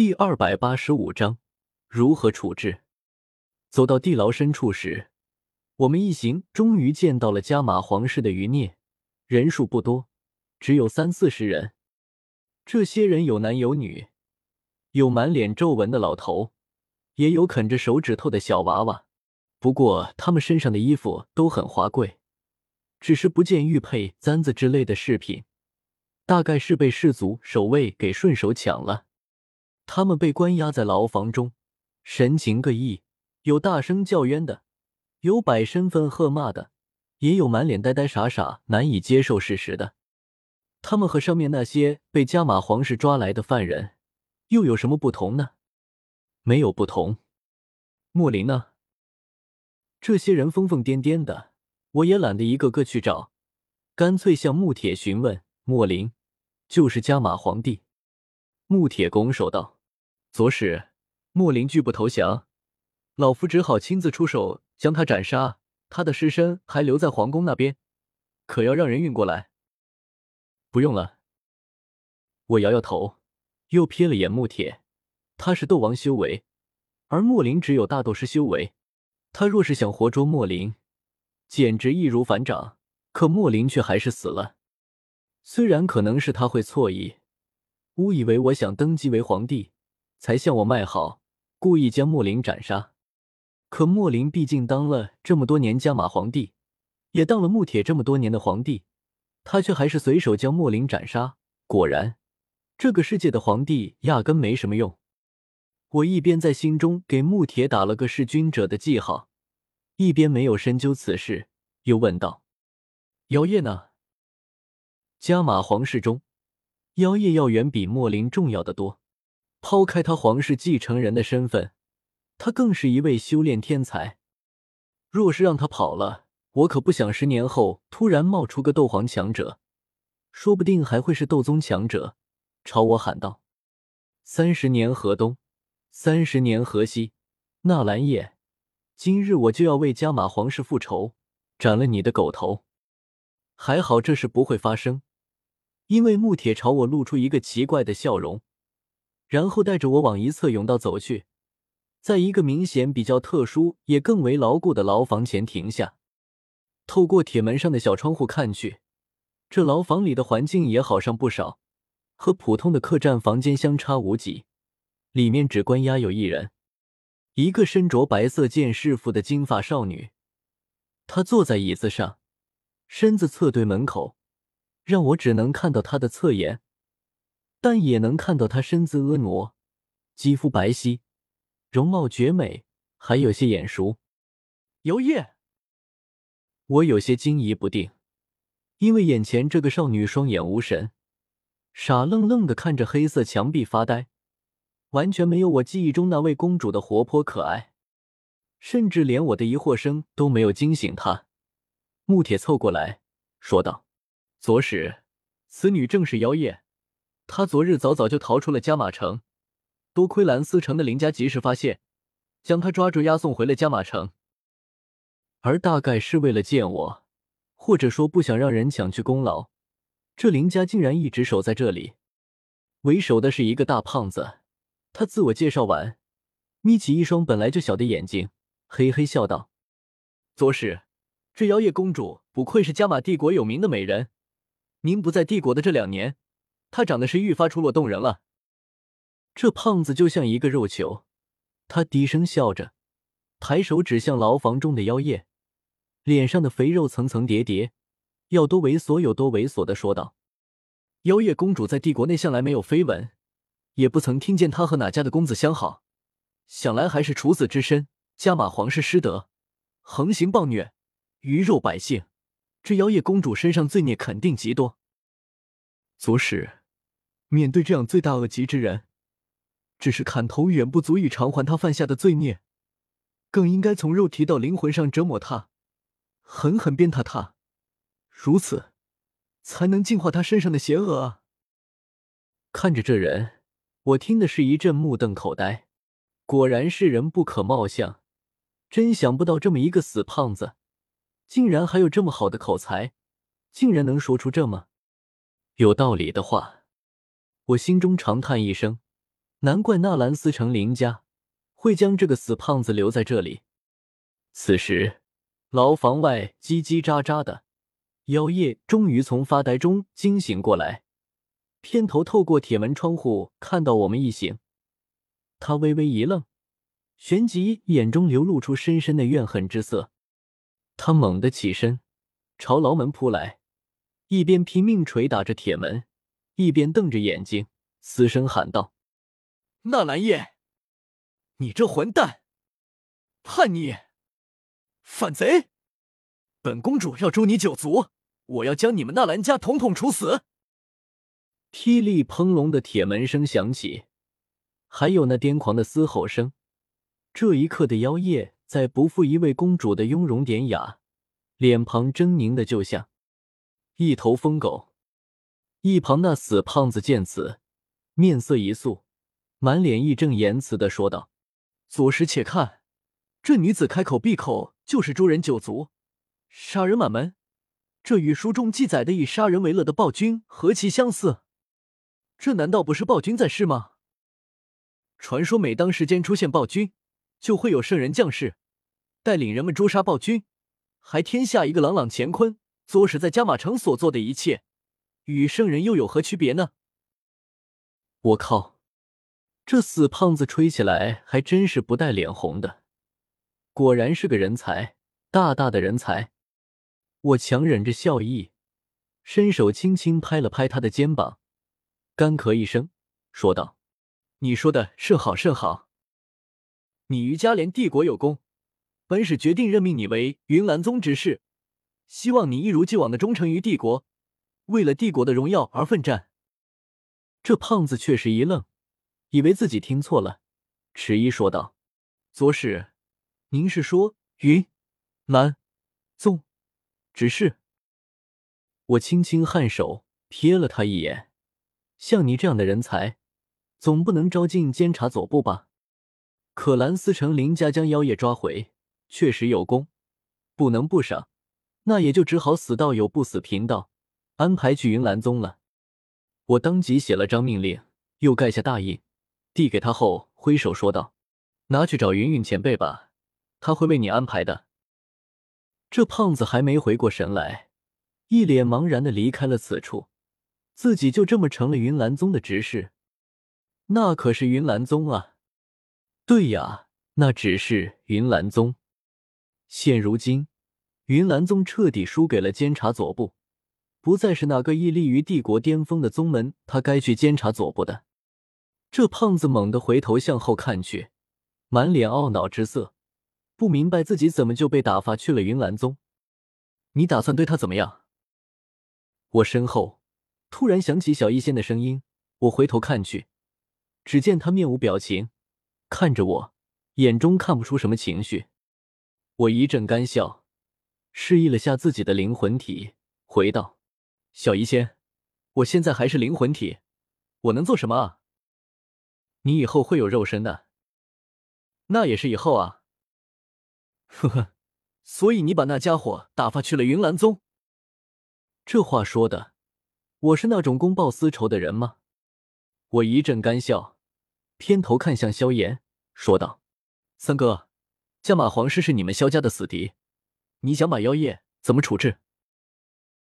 第二百八十五章如何处置？走到地牢深处时，我们一行终于见到了加玛皇室的余孽，人数不多，只有三四十人。这些人有男有女，有满脸皱纹的老头，也有啃着手指头的小娃娃。不过他们身上的衣服都很华贵，只是不见玉佩、簪子之类的饰品，大概是被氏族守卫给顺手抢了。他们被关押在牢房中，神情各异，有大声叫冤的，有摆身份喝骂的，也有满脸呆呆傻傻、难以接受事实的。他们和上面那些被加玛皇室抓来的犯人又有什么不同呢？没有不同。莫林呢？这些人疯疯癫癫的，我也懒得一个个去找，干脆向穆铁询问。莫林就是加玛皇帝。穆铁拱手道。左使莫林拒不投降，老夫只好亲自出手将他斩杀。他的尸身还留在皇宫那边，可要让人运过来。不用了。我摇摇头，又瞥了眼穆铁，他是斗王修为，而莫林只有大斗师修为。他若是想活捉莫林，简直易如反掌。可莫林却还是死了。虽然可能是他会错意，误以为我想登基为皇帝。才向我卖好，故意将莫林斩杀。可莫林毕竟当了这么多年加玛皇帝，也当了穆铁这么多年的皇帝，他却还是随手将莫林斩杀。果然，这个世界的皇帝压根没什么用。我一边在心中给穆铁打了个弑君者的记号，一边没有深究此事，又问道：“妖夜呢？”加玛皇室中，妖夜要远比莫林重要的多。抛开他皇室继承人的身份，他更是一位修炼天才。若是让他跑了，我可不想十年后突然冒出个斗皇强者，说不定还会是斗宗强者，朝我喊道：“三十年河东，三十年河西，纳兰叶，今日我就要为加玛皇室复仇，斩了你的狗头！”还好这事不会发生，因为穆铁朝我露出一个奇怪的笑容。然后带着我往一侧甬道走去，在一个明显比较特殊也更为牢固的牢房前停下。透过铁门上的小窗户看去，这牢房里的环境也好上不少，和普通的客栈房间相差无几。里面只关押有一人，一个身着白色剑士服的金发少女。她坐在椅子上，身子侧对门口，让我只能看到她的侧颜。但也能看到她身姿婀娜，肌肤白皙，容貌绝美，还有些眼熟。游叶，我有些惊疑不定，因为眼前这个少女双眼无神，傻愣愣的看着黑色墙壁发呆，完全没有我记忆中那位公主的活泼可爱，甚至连我的疑惑声都没有惊醒她。穆铁凑过来说道：“左使，此女正是妖夜。”他昨日早早就逃出了加马城，多亏蓝思城的林家及时发现，将他抓住押送回了加马城。而大概是为了见我，或者说不想让人抢去功劳，这林家竟然一直守在这里。为首的是一个大胖子，他自我介绍完，眯起一双本来就小的眼睛，嘿嘿笑道：“左使，这妖夜公主不愧是加玛帝国有名的美人，您不在帝国的这两年。”她长得是愈发出落动人了。这胖子就像一个肉球，他低声笑着，抬手指向牢房中的妖夜，脸上的肥肉层层叠叠，要多猥琐有多猥琐的说道：“妖夜公主在帝国内向来没有绯闻，也不曾听见她和哪家的公子相好，想来还是处子之身，加马皇室失德，横行暴虐，鱼肉百姓。这妖夜公主身上罪孽肯定极多。”左使。面对这样罪大恶极之人，只是砍头远不足以偿还他犯下的罪孽，更应该从肉体到灵魂上折磨他，狠狠鞭挞他，如此才能净化他身上的邪恶啊！看着这人，我听的是一阵目瞪口呆。果然是人不可貌相，真想不到这么一个死胖子，竟然还有这么好的口才，竟然能说出这么有道理的话。我心中长叹一声，难怪纳兰思成林家会将这个死胖子留在这里。此时，牢房外叽叽喳喳的，妖夜终于从发呆中惊醒过来，偏头透过铁门窗户看到我们一行，他微微一愣，旋即眼中流露出深深的怨恨之色。他猛地起身，朝牢门扑来，一边拼命捶打着铁门，一边瞪着眼睛，嘶声喊道：“纳兰叶，你这混蛋，叛逆，反贼！本公主要诛你九族，我要将你们纳兰家统统处死！”霹雳砰隆的铁门声响起，还有那癫狂的嘶吼声。这一刻的妖夜。在不负一位公主的雍容典雅，脸庞狰狞的就像一头疯狗。一旁那死胖子见此，面色一肃，满脸义正言辞的说道：“左使且看，这女子开口闭口就是诛人九族，杀人满门，这与书中记载的以杀人为乐的暴君何其相似？这难道不是暴君在世吗？传说每当时间出现暴君，就会有圣人降世。”带领人们诛杀暴君，还天下一个朗朗乾坤。左使在加马城所做的一切，与圣人又有何区别呢？我靠，这死胖子吹起来还真是不带脸红的，果然是个人才，大大的人才。我强忍着笑意，伸手轻轻拍了拍他的肩膀，干咳一声，说道：“你说的甚好，甚好。你于嘉连帝国有功。”本使决定任命你为云岚宗执事，希望你一如既往的忠诚于帝国，为了帝国的荣耀而奋战。这胖子确实一愣，以为自己听错了，迟疑说道：“左使，您是说云岚宗只是？”我轻轻颔首，瞥了他一眼，像你这样的人才，总不能招进监察左部吧？可兰斯城林家将妖夜抓回。确实有功，不能不赏，那也就只好死道友不死贫道，安排去云岚宗了。我当即写了张命令，又盖下大印，递给他后，挥手说道：“拿去找云云前辈吧，他会为你安排的。”这胖子还没回过神来，一脸茫然的离开了此处，自己就这么成了云岚宗的执事，那可是云岚宗啊！对呀，那只是云岚宗。现如今，云岚宗彻底输给了监察左部，不再是那个屹立于帝国巅峰的宗门。他该去监察左部的。这胖子猛地回头向后看去，满脸懊恼之色，不明白自己怎么就被打发去了云岚宗。你打算对他怎么样？我身后突然响起小医仙的声音，我回头看去，只见他面无表情，看着我，眼中看不出什么情绪。我一阵干笑，示意了下自己的灵魂体，回道：“小医仙，我现在还是灵魂体，我能做什么啊？你以后会有肉身的，那也是以后啊。呵呵，所以你把那家伙打发去了云岚宗？这话说的，我是那种公报私仇的人吗？”我一阵干笑，偏头看向萧炎，说道：“三哥。”加马皇室是你们萧家的死敌，你想把妖夜怎么处置？